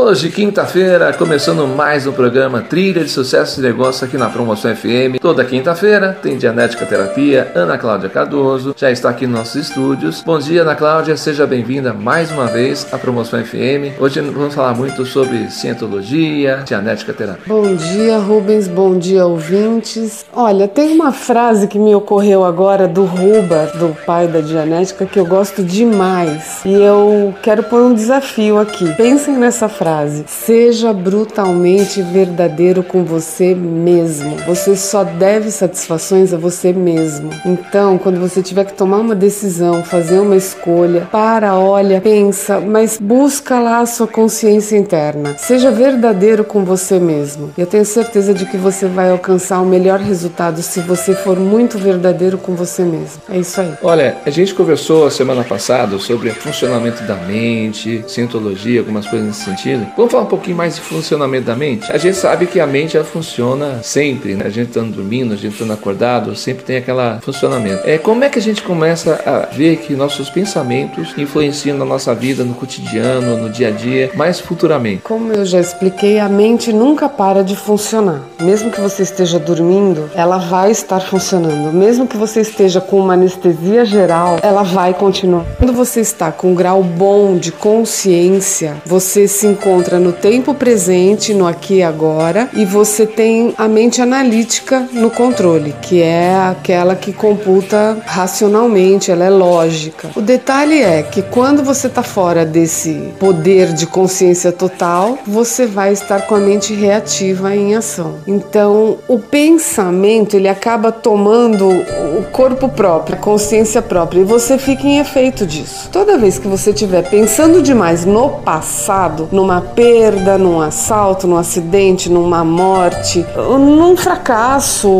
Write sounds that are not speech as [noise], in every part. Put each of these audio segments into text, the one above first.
Hoje, quinta-feira, começando mais um programa Trilha de Sucesso e Negócio aqui na Promoção FM. Toda quinta-feira tem Dianética Terapia, Ana Cláudia Cardoso, já está aqui nos nossos estúdios. Bom dia, Ana Cláudia, seja bem-vinda mais uma vez à Promoção FM. Hoje vamos falar muito sobre cientologia, Dianética Terapia. Bom dia, Rubens, bom dia, ouvintes. Olha, tem uma frase que me ocorreu agora do Ruba, do pai da Dianética, que eu gosto demais e eu quero pôr um desafio aqui. Pensem nessa frase frase: Seja brutalmente verdadeiro com você mesmo. Você só deve satisfações a você mesmo. Então, quando você tiver que tomar uma decisão, fazer uma escolha, para, olha, pensa, mas busca lá a sua consciência interna. Seja verdadeiro com você mesmo. Eu tenho certeza de que você vai alcançar o melhor resultado se você for muito verdadeiro com você mesmo. É isso aí. Olha, a gente conversou semana passada sobre funcionamento da mente, cientologia, algumas coisas nesse sentido. Vamos falar um pouquinho mais de funcionamento da mente? A gente sabe que a mente ela funciona sempre, né? A gente estando dormindo, a gente estando acordado, sempre tem aquele funcionamento. É, como é que a gente começa a ver que nossos pensamentos influenciam na nossa vida, no cotidiano, no dia a dia, mais futuramente? Como eu já expliquei, a mente nunca para de funcionar. Mesmo que você esteja dormindo, ela vai estar funcionando. Mesmo que você esteja com uma anestesia geral, ela vai continuar. Quando você está com um grau bom de consciência, você se encontra no tempo presente, no aqui e agora, e você tem a mente analítica no controle, que é aquela que computa racionalmente, ela é lógica. O detalhe é que quando você está fora desse poder de consciência total, você vai estar com a mente reativa em ação. Então, o pensamento ele acaba tomando o corpo próprio, a consciência própria, e você fica em efeito disso. Toda vez que você estiver pensando demais no passado, numa perda, num assalto, num acidente, numa morte, num fracasso,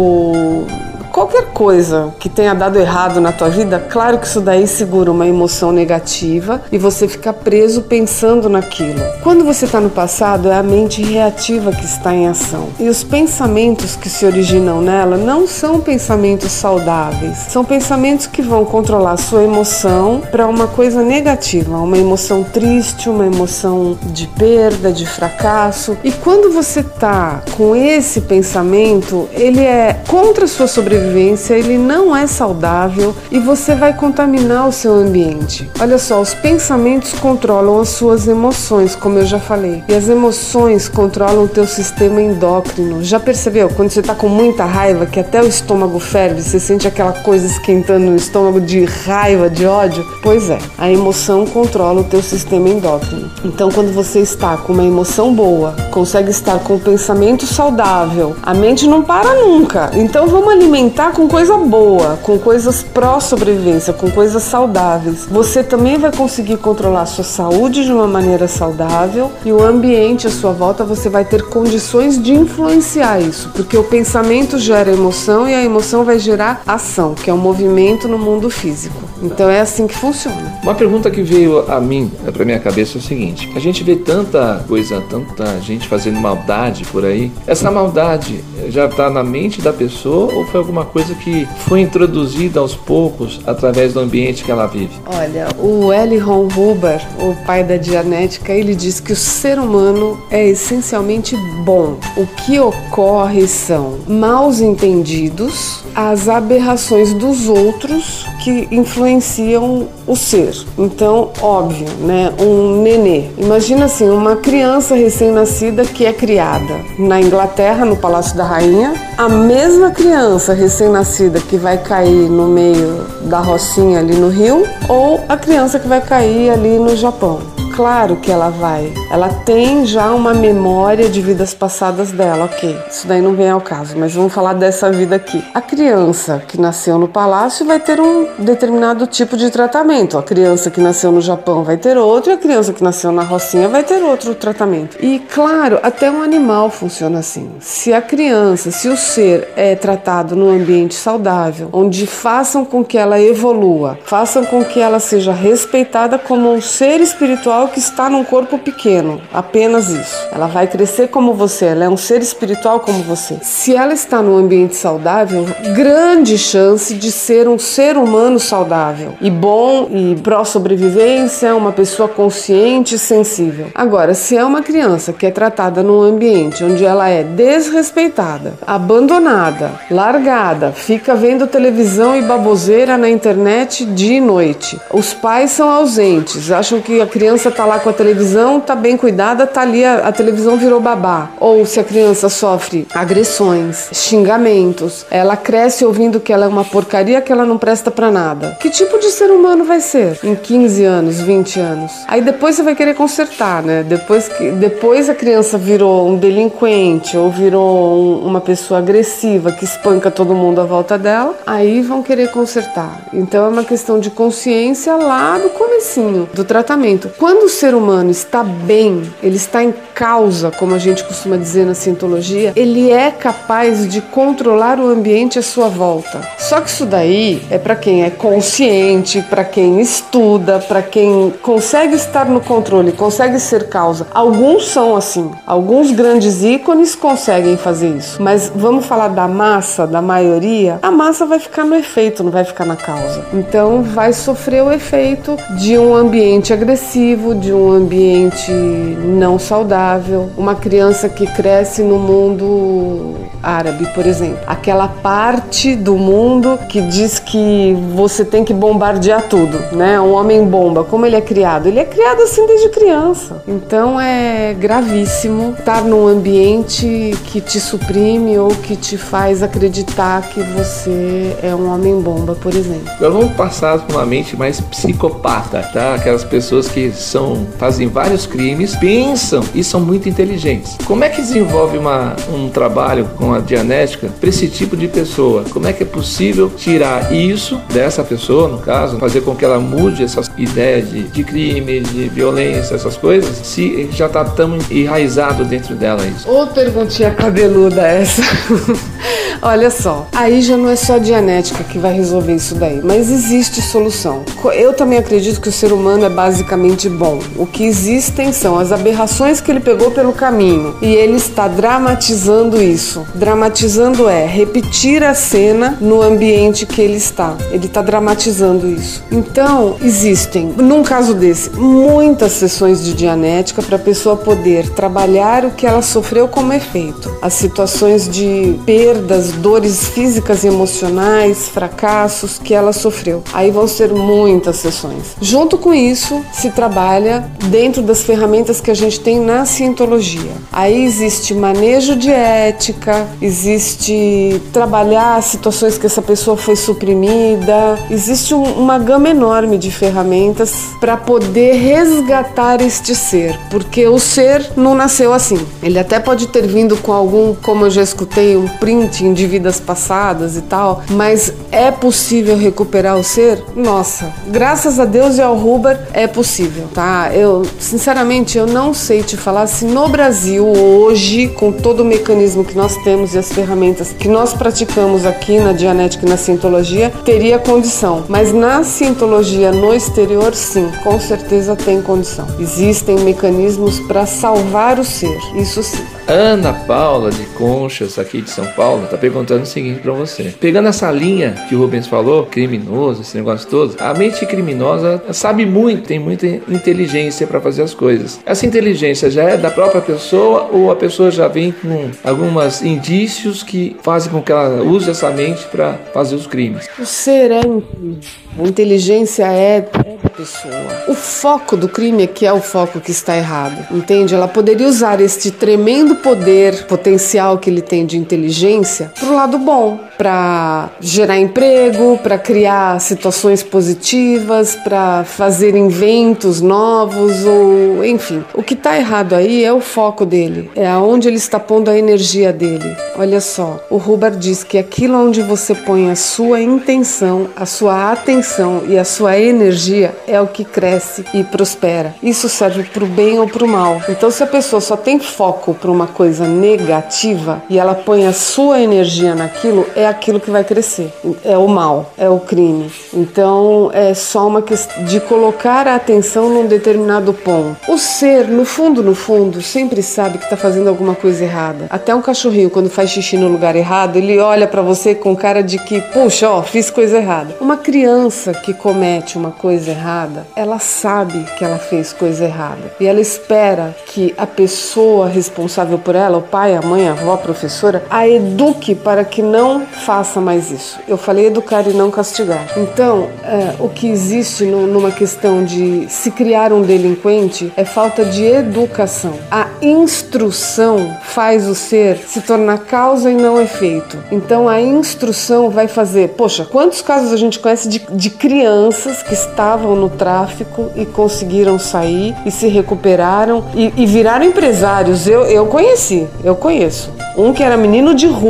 qualquer coisa que tenha dado errado na tua vida, claro que isso daí segura uma emoção negativa e você fica preso pensando naquilo. Quando você está no passado, é a mente reativa que está em ação. E os pensamentos que se originam nela não são pensamentos saudáveis, são pensamentos que vão controlar a sua emoção para uma coisa negativa, uma emoção triste, uma emoção de perda, de fracasso. E quando você está com esse pensamento, ele é contra a sua sobrevivência sobrevivência ele não é saudável e você vai contaminar o seu ambiente. Olha só, os pensamentos controlam as suas emoções, como eu já falei, e as emoções controlam o teu sistema endócrino. Já percebeu? Quando você está com muita raiva, que até o estômago ferve, você sente aquela coisa esquentando no estômago de raiva, de ódio? Pois é, a emoção controla o teu sistema endócrino. Então, quando você está com uma emoção boa, consegue estar com um pensamento saudável, a mente não para nunca. Então, vamos alimentar alimentar com coisa boa, com coisas pró-sobrevivência, com coisas saudáveis. Você também vai conseguir controlar a sua saúde de uma maneira saudável e o ambiente à sua volta você vai ter condições de influenciar isso, porque o pensamento gera emoção e a emoção vai gerar ação, que é um movimento no mundo físico. Então é assim que funciona. Uma pergunta que veio a mim, né, para minha cabeça é o seguinte: a gente vê tanta coisa, tanta gente fazendo maldade por aí. Essa maldade já está na mente da pessoa ou foi alguma coisa que foi introduzida aos poucos através do ambiente que ela vive? Olha, o L. Ron Huber, o pai da Dianética, ele diz que o ser humano é essencialmente bom. O que ocorre são maus entendidos, as aberrações dos outros que influenciam o ser. Então, óbvio, né? Um nenê. Imagina assim, uma criança recém-nascida que é criada na Inglaterra, no Palácio da Rainha, a mesma criança recém-nascida que vai cair no meio da rocinha ali no rio, ou a criança que vai cair ali no Japão claro que ela vai. Ela tem já uma memória de vidas passadas dela, ok. Isso daí não vem ao caso, mas vamos falar dessa vida aqui. A criança que nasceu no palácio vai ter um determinado tipo de tratamento. A criança que nasceu no Japão vai ter outro, e a criança que nasceu na Rocinha vai ter outro tratamento. E claro, até um animal funciona assim. Se a criança, se o ser é tratado num ambiente saudável, onde façam com que ela evolua, façam com que ela seja respeitada como um ser espiritual que está num corpo pequeno, apenas isso. Ela vai crescer como você, ela é um ser espiritual como você. Se ela está num ambiente saudável, grande chance de ser um ser humano saudável e bom e pró-sobrevivência, uma pessoa consciente e sensível. Agora, se é uma criança que é tratada num ambiente onde ela é desrespeitada, abandonada, largada, fica vendo televisão e baboseira na internet dia e noite, os pais são ausentes, acham que a criança tá lá com a televisão, tá bem cuidada, tá ali, a, a televisão virou babá. Ou se a criança sofre agressões, xingamentos, ela cresce ouvindo que ela é uma porcaria, que ela não presta para nada. Que tipo de ser humano vai ser em 15 anos, 20 anos? Aí depois você vai querer consertar, né? Depois que depois a criança virou um delinquente ou virou um, uma pessoa agressiva que espanca todo mundo à volta dela, aí vão querer consertar. Então é uma questão de consciência lá do comecinho do tratamento. Quando o ser humano está bem, ele está em causa, como a gente costuma dizer na cientologia, ele é capaz de controlar o ambiente à sua volta. Só que isso daí é para quem é consciente, para quem estuda, para quem consegue estar no controle, consegue ser causa. Alguns são assim, alguns grandes ícones conseguem fazer isso. Mas vamos falar da massa, da maioria, a massa vai ficar no efeito, não vai ficar na causa. Então vai sofrer o efeito de um ambiente agressivo, de um ambiente não saudável, uma criança que cresce no mundo árabe, por exemplo, aquela parte do mundo que diz que você tem que bombardear tudo, né? Um homem bomba, como ele é criado? Ele é criado assim desde criança. Então é gravíssimo estar num ambiente que te suprime ou que te faz acreditar que você é um homem bomba, por exemplo. Agora vamos passar para uma mente mais psicopata, tá? Aquelas pessoas que são fazem vários crimes, pensam e são muito inteligentes. Como é que desenvolve uma, um trabalho com a dianética para esse tipo de pessoa? Como é que é possível tirar isso dessa pessoa, no caso, fazer com que ela mude essas ideias de, de crime, de violência, essas coisas, se já está tão enraizado dentro dela isso? Ô perguntinha cabeluda essa. [laughs] Olha só, aí já não é só a dianética que vai resolver isso daí, mas existe solução. Eu também acredito que o ser humano é basicamente bom. O que existem são as aberrações que ele pegou pelo caminho e ele está dramatizando isso. Dramatizando é repetir a cena no ambiente que ele está. Ele está dramatizando isso. Então, existem, num caso desse, muitas sessões de dianética para a pessoa poder trabalhar o que ela sofreu como efeito. As situações de perdas, dores físicas e emocionais, fracassos que ela sofreu. Aí vão ser muitas sessões. Junto com isso, se trabalha dentro das ferramentas que a gente tem na cientologia. Aí existe manejo de ética, existe trabalhar situações que essa pessoa foi suprimida, existe um, uma gama enorme de ferramentas para poder resgatar este ser, porque o ser não nasceu assim. Ele até pode ter vindo com algum, como eu já escutei, um printing de vidas passadas e tal, mas é possível recuperar o ser? Nossa, graças a Deus e ao Huber é possível, tá? Eu, sinceramente, eu não sei te falar se no Brasil hoje, com todo o mecanismo que nós temos e as ferramentas que nós praticamos aqui na Dianética e na Cientologia, teria condição. Mas na Cientologia no exterior, sim, com certeza tem condição. Existem mecanismos para salvar o ser, isso sim. Ana Paula de Conchas, aqui de São Paulo, tá perguntando o seguinte para você. Pegando essa linha que o Rubens falou, criminoso, esse negócio todo, a mente criminosa sabe muito, tem muita inteligência para fazer as coisas. Essa inteligência já é da própria pessoa ou a pessoa já vem com alguns indícios que fazem com que ela use essa mente para fazer os crimes? O ser é a inteligência é, é da pessoa. O foco do crime é que é o foco que está errado, entende? Ela poderia usar este tremendo poder potencial que ele tem de inteligência para o lado bom, para gerar emprego, para criar situações positivas, para fazer inventos novos ou enfim. O que está errado aí é o foco dele, é aonde ele está pondo a energia dele. Olha só, o Huber diz que aquilo onde você põe a sua intenção, a sua atenção e a sua energia é o que cresce e prospera. Isso serve para o bem ou para o mal. Então, se a pessoa só tem foco para uma coisa negativa e ela põe a sua sua energia naquilo, é aquilo que vai crescer. É o mal, é o crime. Então é só uma questão de colocar a atenção num determinado ponto. O ser, no fundo, no fundo, sempre sabe que está fazendo alguma coisa errada. Até um cachorrinho, quando faz xixi no lugar errado, ele olha para você com cara de que, puxa, ó, fiz coisa errada. Uma criança que comete uma coisa errada, ela sabe que ela fez coisa errada e ela espera que a pessoa responsável por ela, o pai, a mãe, a avó, a professora, a eduque para que não faça mais isso. Eu falei educar e não castigar. Então, é, o que existe no, numa questão de se criar um delinquente é falta de educação. A instrução faz o ser se tornar causa e não efeito. Então, a instrução vai fazer. Poxa, quantos casos a gente conhece de, de crianças que estavam no tráfico e conseguiram sair e se recuperaram e, e viraram empresários? Eu, eu conheci, eu conheço. Um que era menino de rua,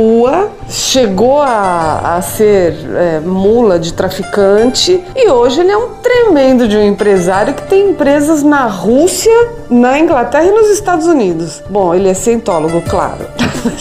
chegou a, a ser é, mula de traficante e hoje ele é um tremendo de um empresário que tem empresas na Rússia, na Inglaterra e nos Estados Unidos. Bom, ele é cientólogo, claro.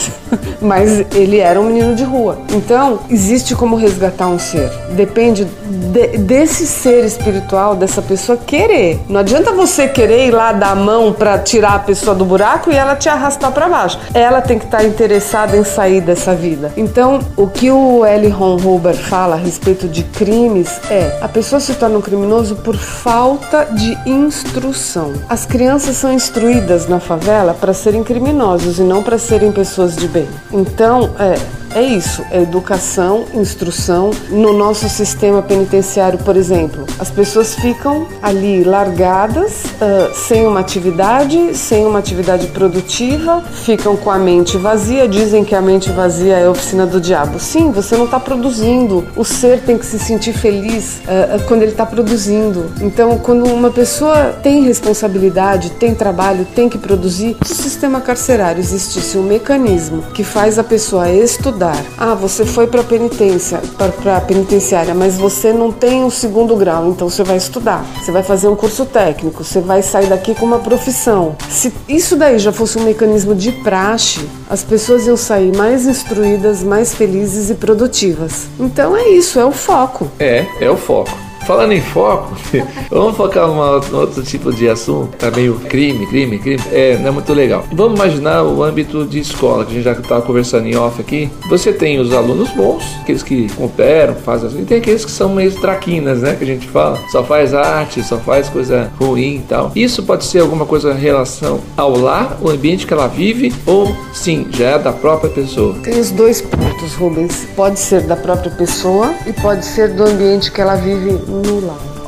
[laughs] Mas ele era um menino de rua. Então, existe como resgatar um ser. Depende de, desse ser espiritual, dessa pessoa querer. Não adianta você querer ir lá dar a mão para tirar a pessoa do buraco e ela te arrastar para baixo. Ela tem que estar tá interessada em sair dessa vida. Então, o que o L. Ron Huber fala a respeito de crimes é: a pessoa se torna um criminoso por falta de instrução. As crianças são instruídas na favela para serem criminosos e não para serem pessoas de bem. Então, é, é isso, é educação, instrução. No nosso sistema penitenciário, por exemplo, as pessoas ficam ali largadas, uh, sem uma atividade, sem uma atividade produtiva, ficam com a mente vazia. Dizem que a mente vazia é a oficina do diabo. Sim, você não está produzindo. O ser tem que se sentir feliz uh, quando ele está produzindo. Então, quando uma pessoa tem responsabilidade, tem trabalho, tem que produzir, no sistema carcerário existisse um mecanismo que faz a pessoa estudar Ah, você foi para penitência, para penitenciária, mas você não tem o segundo grau, então você vai estudar. Você vai fazer um curso técnico, você vai sair daqui com uma profissão. Se isso daí já fosse um mecanismo de praxe, as pessoas iam sair mais instruídas, mais felizes e produtivas. Então é isso, é o foco. É, é o foco. Falando em foco, [laughs] vamos focar em outro tipo de assunto, tá meio crime, crime, crime. É, não é muito legal. Vamos imaginar o âmbito de escola, que a gente já estava conversando em off aqui. Você tem os alunos bons, aqueles que cooperam, fazem assim, e tem aqueles que são meio traquinas, né? Que a gente fala, só faz arte, só faz coisa ruim e tal. Isso pode ser alguma coisa em relação ao lar, o ambiente que ela vive, ou sim, já é da própria pessoa? Tem os dois Rubens. Pode ser da própria pessoa e pode ser do ambiente que ela vive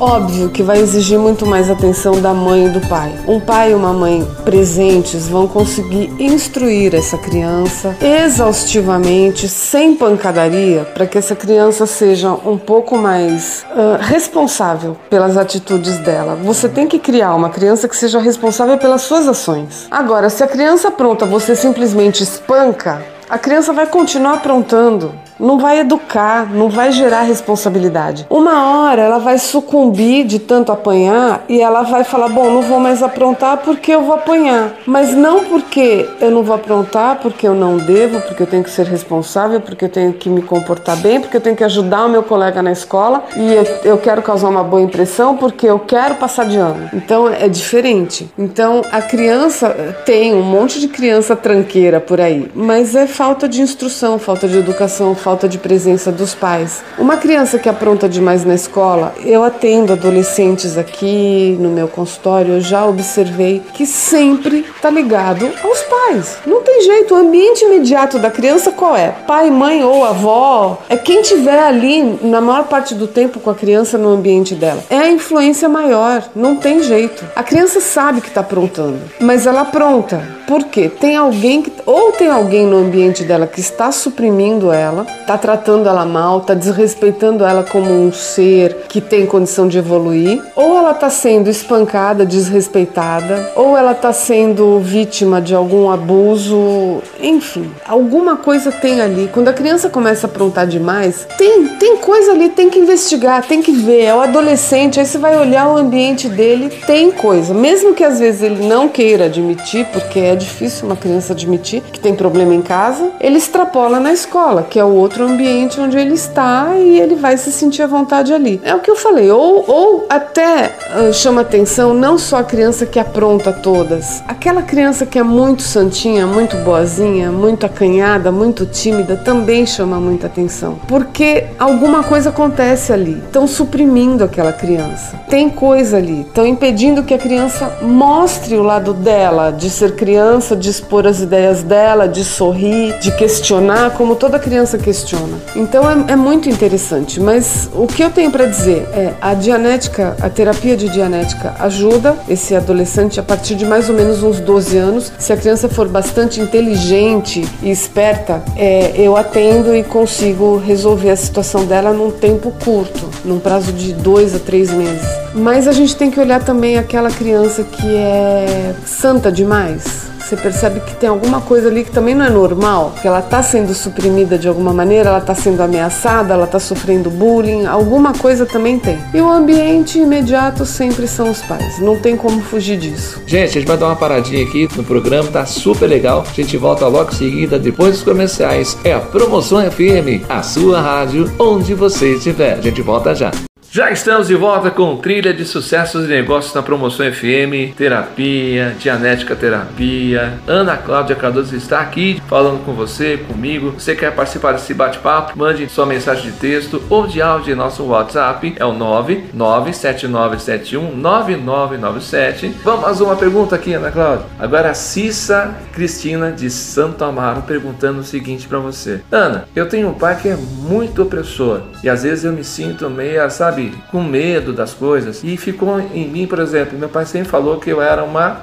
Óbvio que vai exigir muito mais atenção da mãe e do pai. Um pai e uma mãe presentes vão conseguir instruir essa criança exaustivamente, sem pancadaria, para que essa criança seja um pouco mais uh, responsável pelas atitudes dela. Você tem que criar uma criança que seja responsável pelas suas ações. Agora, se a criança pronta você simplesmente espanca, a criança vai continuar aprontando não vai educar, não vai gerar responsabilidade. Uma hora ela vai sucumbir de tanto apanhar e ela vai falar: Bom, não vou mais aprontar porque eu vou apanhar. Mas não porque eu não vou aprontar, porque eu não devo, porque eu tenho que ser responsável, porque eu tenho que me comportar bem, porque eu tenho que ajudar o meu colega na escola e eu, quero causar uma boa impressão porque eu quero passar de ano. Então é diferente. Então a criança tem um monte de criança tranqueira por aí, mas é falta de instrução, falta de educação, falta falta de presença dos pais. Uma criança que apronta demais na escola, eu atendo adolescentes aqui no meu consultório, eu já observei que sempre tá ligado aos pais. Não tem jeito, o ambiente imediato da criança qual é? Pai, mãe ou avó? É quem tiver ali na maior parte do tempo com a criança no ambiente dela. É a influência maior, não tem jeito. A criança sabe que tá aprontando, mas ela apronta. Por quê? Tem alguém que ou tem alguém no ambiente dela que está suprimindo ela, tá tratando ela mal, tá desrespeitando ela como um ser que tem condição de evoluir, ou ela tá sendo espancada, desrespeitada, ou ela tá sendo vítima de algum abuso, enfim, alguma coisa tem ali. Quando a criança começa a aprontar demais, tem, tem coisa ali, tem que investigar, tem que ver. É o adolescente, aí você vai olhar o ambiente dele, tem coisa. Mesmo que às vezes ele não queira admitir, porque é difícil uma criança admitir que tem problema em casa, ele extrapola na escola, que é o outro ambiente onde ele está e ele vai se sentir à vontade ali. É o que eu falei, ou, ou até uh, chama atenção não só a criança que apronta todas, aquela criança que é muito santinha, muito boazinha, muito acanhada, muito tímida, também chama muita atenção, porque alguma coisa acontece ali. Estão suprimindo aquela criança. Tem coisa ali, estão impedindo que a criança mostre o lado dela, de ser criança, de expor as ideias dela, de sorrir, de questionar, como toda criança questiona. Então é, é muito interessante. Mas o que eu tenho para dizer é a dianética, a terapia de dianética ajuda esse adolescente a partir de mais ou menos uns 12 anos. Se a criança for bastante inteligente e esperta, é, eu atendo e consigo resolver a situação dela num tempo curto, num prazo de dois a três meses. Mas a gente tem que olhar também aquela criança que é santa demais você percebe que tem alguma coisa ali que também não é normal, que ela está sendo suprimida de alguma maneira, ela está sendo ameaçada, ela está sofrendo bullying, alguma coisa também tem. E o ambiente imediato sempre são os pais, não tem como fugir disso. Gente, a gente vai dar uma paradinha aqui no programa, tá super legal. A gente volta logo em seguida, depois dos comerciais. É a Promoção FM, a sua rádio, onde você estiver. A gente volta já. Já estamos de volta com trilha de sucessos e negócios na promoção FM, terapia, dianética terapia. Ana Cláudia Cardoso está aqui falando com você, comigo. Você quer participar desse bate-papo? Mande sua mensagem de texto ou de áudio em nosso WhatsApp, é o 99797199997. Vamos mais uma pergunta aqui, Ana Cláudia. Agora a Cissa Cristina de Santo Amaro perguntando o seguinte para você. Ana, eu tenho um pai que é muito opressor e às vezes eu me sinto meio, sabe, com medo das coisas. E ficou em mim, por exemplo, meu pai sempre falou que eu era uma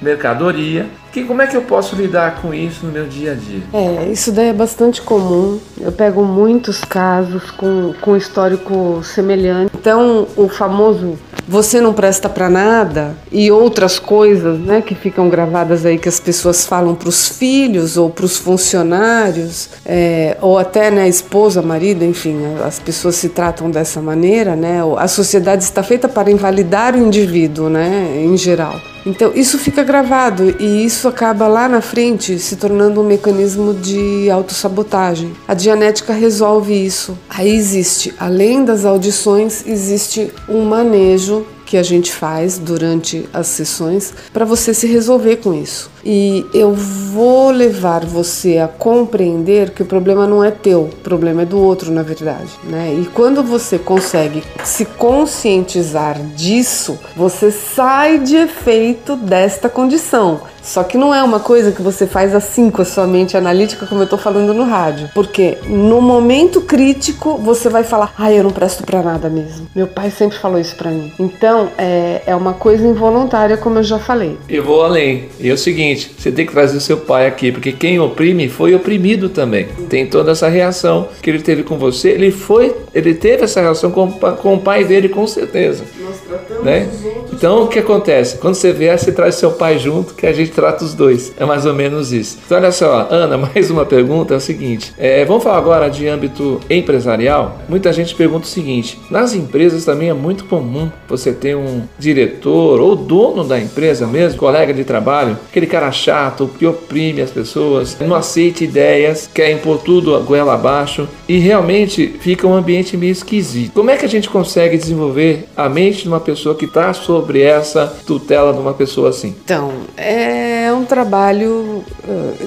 mercadoria. Que, como é que eu posso lidar com isso no meu dia a dia? É, isso daí é bastante comum. Eu pego muitos casos com, com histórico semelhante. Então, o famoso você não presta para nada e outras coisas, né, que ficam gravadas aí que as pessoas falam para os filhos ou para os funcionários, é, ou até né, esposa, marido, enfim, as pessoas se tratam dessa maneira, né? A sociedade está feita para invalidar o indivíduo, né, em geral. Então, isso fica gravado e isso acaba lá na frente se tornando um mecanismo de autossabotagem. A Dianética resolve isso. Aí existe, além das audições, existe um manejo que a gente faz durante as sessões para você se resolver com isso. E eu vou levar você a compreender que o problema não é teu, o problema é do outro, na verdade, né? E quando você consegue se conscientizar disso, você sai de efeito desta condição. Só que não é uma coisa que você faz assim com a sua mente analítica, como eu tô falando no rádio. Porque no momento crítico você vai falar: ai, ah, eu não presto para nada mesmo. Meu pai sempre falou isso para mim. Então é, é uma coisa involuntária, como eu já falei. Eu vou além. E é o seguinte: você tem que trazer seu pai aqui, porque quem oprime foi oprimido também. Tem toda essa reação que ele teve com você. Ele foi, ele teve essa reação com, com o pai dele, com certeza. Nós tratamos né? Então o que acontece? Quando você vier, você traz seu pai junto, que a gente trata os dois. É mais ou menos isso. Então, olha só, Ana, [laughs] mais uma pergunta é o seguinte: é, vamos falar agora de âmbito empresarial? Muita gente pergunta o seguinte: nas empresas também é muito comum você ter um diretor ou dono da empresa mesmo, colega de trabalho, aquele cara chato que oprime as pessoas, não aceita ideias, quer impor tudo a goela abaixo e realmente fica um ambiente meio esquisito. Como é que a gente consegue desenvolver a mente de uma pessoa que está sobre essa tutela de uma pessoa assim? Então, é é um trabalho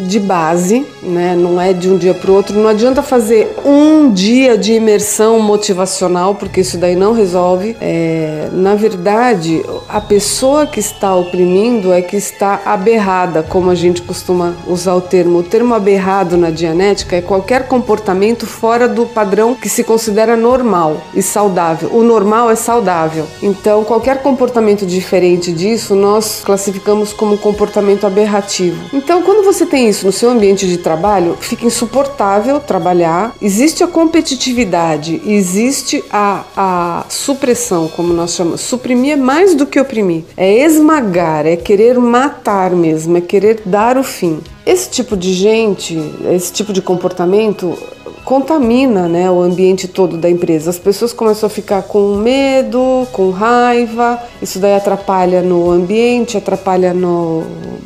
de base, né? não é de um dia para o outro. Não adianta fazer um dia de imersão motivacional, porque isso daí não resolve. É, na verdade, a pessoa que está oprimindo é que está aberrada, como a gente costuma usar o termo. O termo aberrado na dianética é qualquer comportamento fora do padrão que se considera normal e saudável. O normal é saudável. Então, qualquer comportamento diferente disso, nós classificamos como comportamento aberrado aberrativo. Então, quando você tem isso no seu ambiente de trabalho, fica insuportável trabalhar. Existe a competitividade, existe a, a supressão, como nós chamamos. Suprimir é mais do que oprimir, é esmagar, é querer matar mesmo, é querer dar o fim. Esse tipo de gente, esse tipo de comportamento contamina né, o ambiente todo da empresa. As pessoas começam a ficar com medo, com raiva, isso daí atrapalha no ambiente, atrapalha no,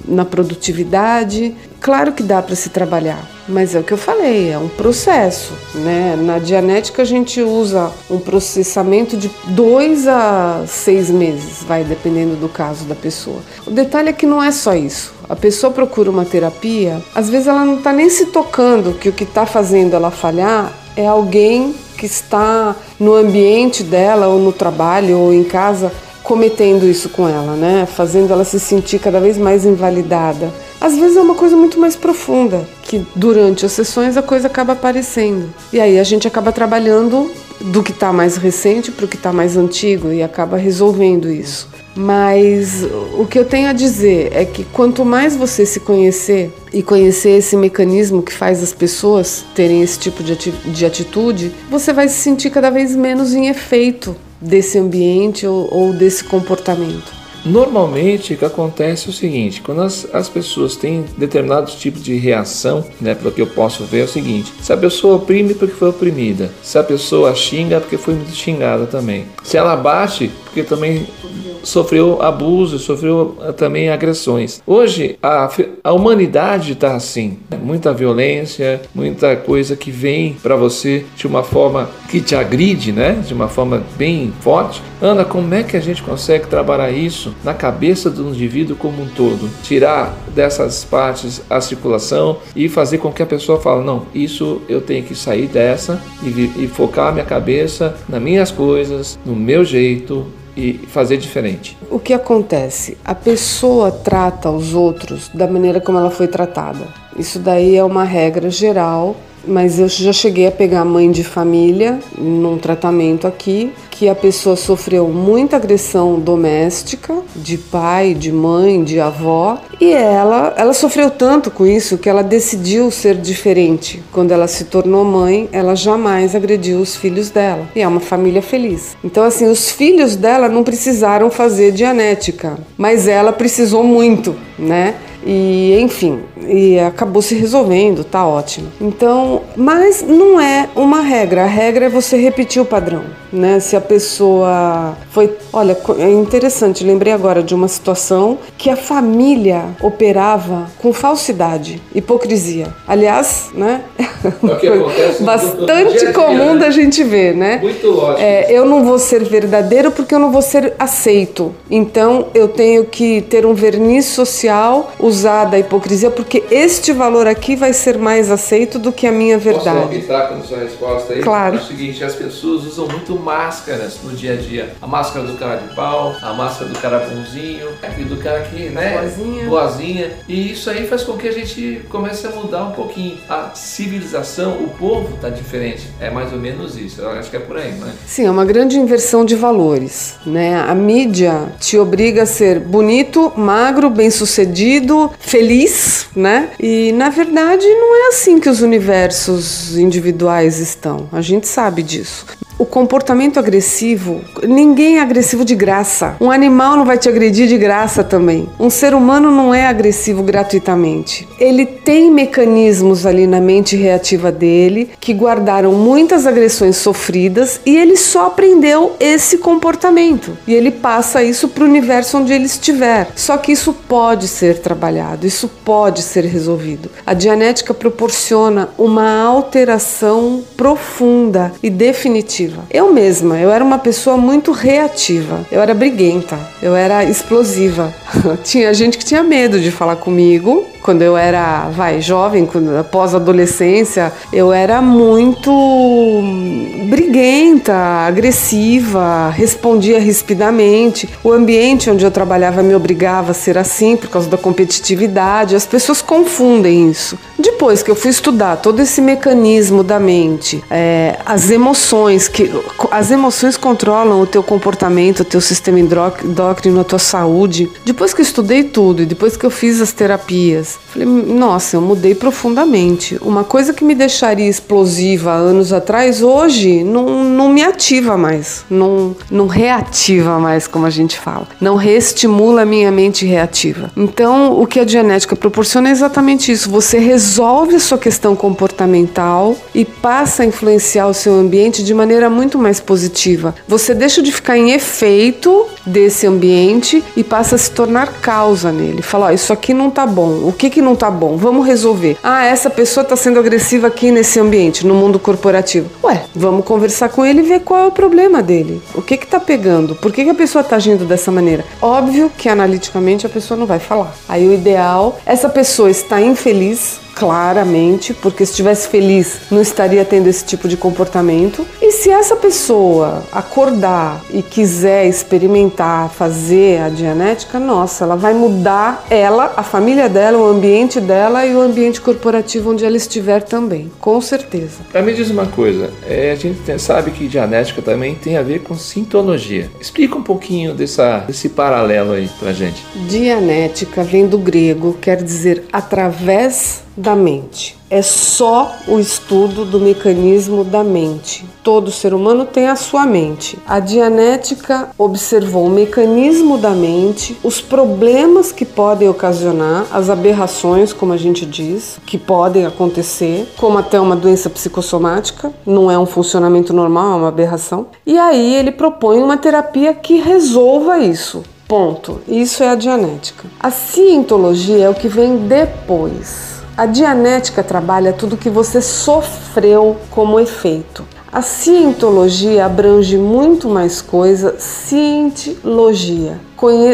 na produtividade. Claro que dá para se trabalhar, mas é o que eu falei, é um processo. Né? Na Dianética a gente usa um processamento de dois a seis meses, vai dependendo do caso da pessoa. O detalhe é que não é só isso a pessoa procura uma terapia, às vezes ela não está nem se tocando que o que está fazendo ela falhar é alguém que está no ambiente dela, ou no trabalho, ou em casa, cometendo isso com ela, né? Fazendo ela se sentir cada vez mais invalidada. Às vezes é uma coisa muito mais profunda, que durante as sessões a coisa acaba aparecendo. E aí a gente acaba trabalhando do que está mais recente para o que está mais antigo e acaba resolvendo isso. Mas o que eu tenho a dizer é que quanto mais você se conhecer e conhecer esse mecanismo que faz as pessoas terem esse tipo de atitude, você vai se sentir cada vez menos em efeito desse ambiente ou, ou desse comportamento. Normalmente o que acontece é o seguinte, quando as, as pessoas têm determinados tipos de reação, né, pelo que eu posso ver é o seguinte, se a pessoa oprime porque foi oprimida, se a pessoa xinga porque foi muito xingada também, se ela bate porque também sofreu abuso, sofreu ah, também agressões. Hoje a, a humanidade está assim, muita violência, muita coisa que vem para você de uma forma que te agride, né? De uma forma bem forte. Ana, como é que a gente consegue trabalhar isso na cabeça do indivíduo como um todo? Tirar dessas partes a circulação e fazer com que a pessoa fale, não, isso eu tenho que sair dessa e, e focar a minha cabeça nas minhas coisas, no meu jeito, e fazer diferente. O que acontece? A pessoa trata os outros da maneira como ela foi tratada. Isso daí é uma regra geral mas eu já cheguei a pegar mãe de família num tratamento aqui que a pessoa sofreu muita agressão doméstica de pai, de mãe, de avó e ela ela sofreu tanto com isso que ela decidiu ser diferente. Quando ela se tornou mãe, ela jamais agrediu os filhos dela. E é uma família feliz. Então assim, os filhos dela não precisaram fazer dianética, mas ela precisou muito, né? E enfim, e acabou se resolvendo, tá ótimo. Então, mas não é uma regra. A regra é você repetir o padrão, né? Se a pessoa foi, olha, é interessante, lembrei agora de uma situação que a família operava com falsidade, hipocrisia. Aliás, né? É [laughs] bastante comum da gente ver, né? Muito lógico. É, eu não vou ser verdadeiro porque eu não vou ser aceito. Então, eu tenho que ter um verniz social, usar da hipocrisia porque este valor aqui vai ser mais aceito do que a minha verdade. Posso arbitrar com sua resposta aí? Claro. É o seguinte, as pessoas usam muito máscaras no dia a dia. A máscara do cara de pau, a máscara do cara bonzinho, e do cara que, né? Boazinha. Boazinha. E isso aí faz com que a gente comece a mudar um pouquinho. A civilização, o povo tá diferente. É mais ou menos isso. Eu acho que é por aí, não é? Sim, é uma grande inversão de valores, né? A mídia te obriga a ser bonito, magro, bem-sucedido, feliz, né? E na verdade não é assim que os universos individuais estão. A gente sabe disso. O comportamento agressivo, ninguém é agressivo de graça. Um animal não vai te agredir de graça também. Um ser humano não é agressivo gratuitamente. Ele tem mecanismos ali na mente reativa dele que guardaram muitas agressões sofridas e ele só aprendeu esse comportamento. E ele passa isso para o universo onde ele estiver. Só que isso pode ser trabalhado, isso pode ser resolvido. A dianética proporciona uma alteração profunda e definitiva eu mesma, eu era uma pessoa muito reativa. Eu era briguenta, eu era explosiva. [laughs] tinha gente que tinha medo de falar comigo. Quando eu era, vai, jovem, após adolescência, eu era muito briguenta, agressiva, respondia rispidamente. O ambiente onde eu trabalhava me obrigava a ser assim por causa da competitividade. As pessoas confundem isso. Depois que eu fui estudar todo esse mecanismo da mente, é, as emoções que as emoções controlam o teu comportamento, o teu sistema endócrino, a tua saúde. Depois que eu estudei tudo e depois que eu fiz as terapias, falei, nossa, eu mudei profundamente. Uma coisa que me deixaria explosiva anos atrás, hoje não, não me ativa mais, não, não reativa mais, como a gente fala. Não reestimula a minha mente reativa. Então, o que a genética proporciona é exatamente isso. Você resolve a sua questão comportamental e passa a influenciar o seu ambiente de maneira muito mais positiva. Você deixa de ficar em efeito desse ambiente e passa a se tornar causa nele. Fala, ó, isso aqui não tá bom. O que que não tá bom? Vamos resolver. Ah, essa pessoa tá sendo agressiva aqui nesse ambiente, no mundo corporativo. Ué, vamos conversar com ele e ver qual é o problema dele. O que que tá pegando? Por que que a pessoa tá agindo dessa maneira? Óbvio que analiticamente a pessoa não vai falar. Aí o ideal, essa pessoa está infeliz, claramente, porque se estivesse feliz não estaria tendo esse tipo de comportamento. E se essa pessoa acordar e quiser experimentar, fazer a dianética, nossa, ela vai mudar ela, a família dela, o ambiente dela e o ambiente corporativo onde ela estiver também, com certeza. Me diz uma coisa, é, a gente sabe que dianética também tem a ver com sintologia. Explica um pouquinho dessa, desse paralelo aí pra gente. Dianética vem do grego, quer dizer através da mente. É só o estudo do mecanismo da mente. Todo ser humano tem a sua mente. A Dianética observou o mecanismo da mente, os problemas que podem ocasionar, as aberrações, como a gente diz, que podem acontecer, como até uma doença psicossomática, não é um funcionamento normal, é uma aberração. E aí ele propõe uma terapia que resolva isso. Ponto. Isso é a Dianética. A cientologia é o que vem depois. A Dianética trabalha tudo que você sofreu como efeito. A cientologia abrange muito mais coisa, cientologia,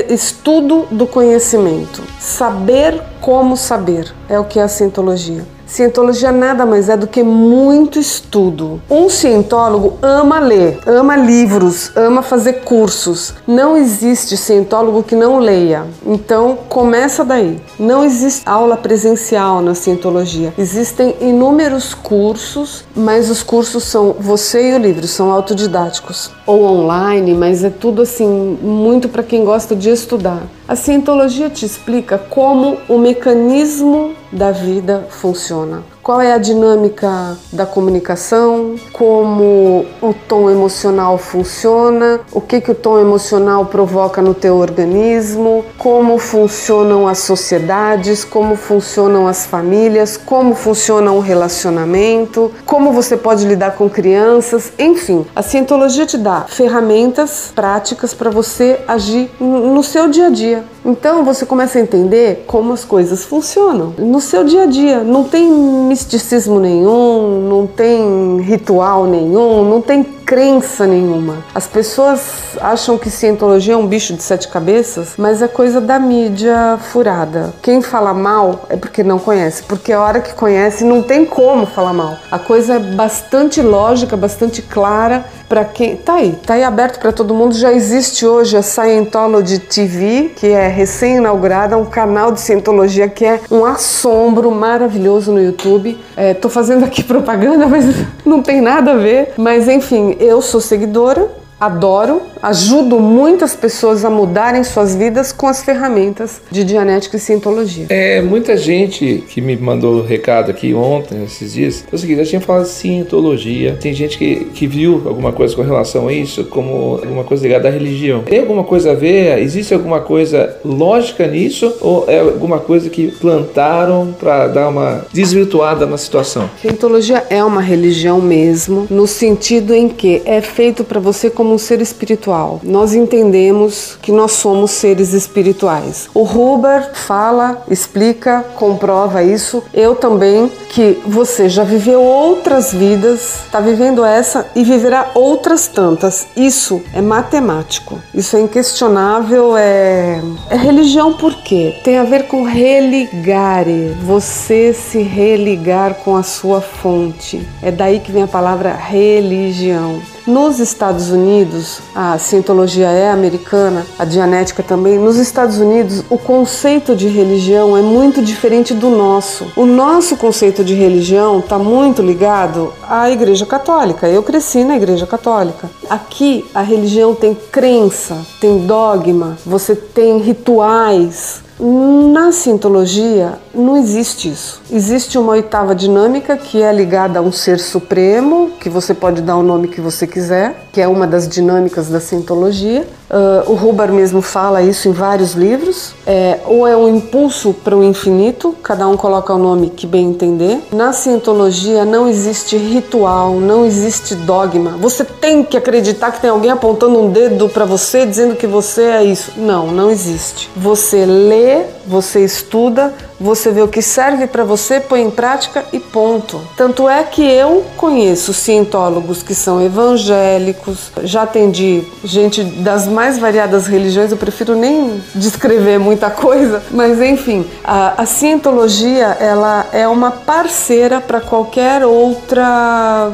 estudo do conhecimento, saber como saber, é o que é a cientologia. Cientologia nada mais é do que muito estudo. Um cientólogo ama ler, ama livros, ama fazer cursos. Não existe cientólogo que não leia. Então, começa daí. Não existe aula presencial na cientologia. Existem inúmeros cursos, mas os cursos são você e o livro, são autodidáticos ou online, mas é tudo assim muito para quem gosta de estudar. A cientologia te explica como o mecanismo da vida funciona. Qual é a dinâmica da comunicação, como o tom emocional funciona, o que, que o tom emocional provoca no teu organismo, como funcionam as sociedades, como funcionam as famílias, como funciona o relacionamento, como você pode lidar com crianças, enfim. A cientologia te dá ferramentas práticas para você agir no seu dia a dia. Então você começa a entender como as coisas funcionam no seu dia a dia. Não tem misticismo nenhum, não tem ritual nenhum, não tem crença nenhuma. As pessoas acham que cientologia é um bicho de sete cabeças, mas é coisa da mídia furada. Quem fala mal é porque não conhece, porque a hora que conhece não tem como falar mal. A coisa é bastante lógica, bastante clara para quem tá aí, tá aí aberto para todo mundo. Já existe hoje a Scientology TV, que é recém-inaugurada, um canal de cientologia que é um assombro maravilhoso no YouTube. É, tô fazendo aqui [laughs] propaganda, mas não tem nada a ver. Mas enfim, eu sou seguidora, adoro, ajudo muitas pessoas a mudarem suas vidas com as ferramentas de Dianética e Cientologia. É, muita gente que me mandou recado aqui ontem, esses dias, foi o seguinte, tinha falado de Cientologia, tem gente que, que viu alguma coisa com relação a isso como alguma coisa ligada à religião. Tem alguma coisa a ver? Existe alguma coisa lógica nisso? Ou é alguma coisa que plantaram para dar uma desvirtuada na situação? Cientologia é uma religião mesmo, no sentido em que é feito para você como um ser espiritual espiritual. Nós entendemos que nós somos seres espirituais. O Huber fala, explica, comprova isso. Eu também que você já viveu outras vidas, está vivendo essa e viverá outras tantas. Isso é matemático. Isso é inquestionável, é, é religião por quê? Tem a ver com religare, você se religar com a sua fonte. É daí que vem a palavra religião. Nos Estados Unidos, a cientologia é americana, a dianética também. Nos Estados Unidos, o conceito de religião é muito diferente do nosso. O nosso conceito de religião está muito ligado à Igreja Católica. Eu cresci na Igreja Católica. Aqui, a religião tem crença, tem dogma, você tem rituais. Na cientologia não existe isso. Existe uma oitava dinâmica que é ligada a um ser supremo, que você pode dar o nome que você quiser, que é uma das dinâmicas da cientologia. Uh, o Hubbard mesmo fala isso em vários livros. É, ou é um impulso para o infinito, cada um coloca o nome que bem entender. Na cientologia não existe ritual, não existe dogma. Você tem que acreditar que tem alguém apontando um dedo para você dizendo que você é isso. Não, não existe. Você lê, você estuda, você vê o que serve para você, põe em prática e ponto. Tanto é que eu conheço cientólogos que são evangélicos, já atendi gente das mais variadas religiões, eu prefiro nem descrever muita coisa, mas enfim, a, a cientologia ela é uma parceira para qualquer outra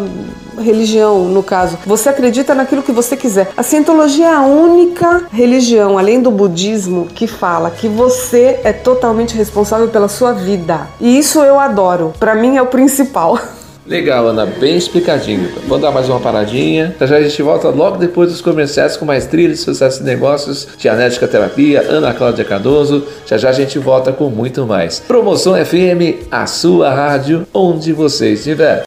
religião, no caso. Você acredita naquilo que você quiser. A cientologia é a única religião, além do budismo, que fala que você é totalmente responsável pela sua vida. E isso eu adoro. Para mim é o principal. Legal, Ana, bem explicadinho. Vamos dar mais uma paradinha. Já já a gente volta logo depois dos comerciais com mais trilhas, sucesso e negócios, Dianética Terapia, Ana Cláudia Cardoso. Já já a gente volta com muito mais. Promoção FM, a sua rádio, onde você estiver.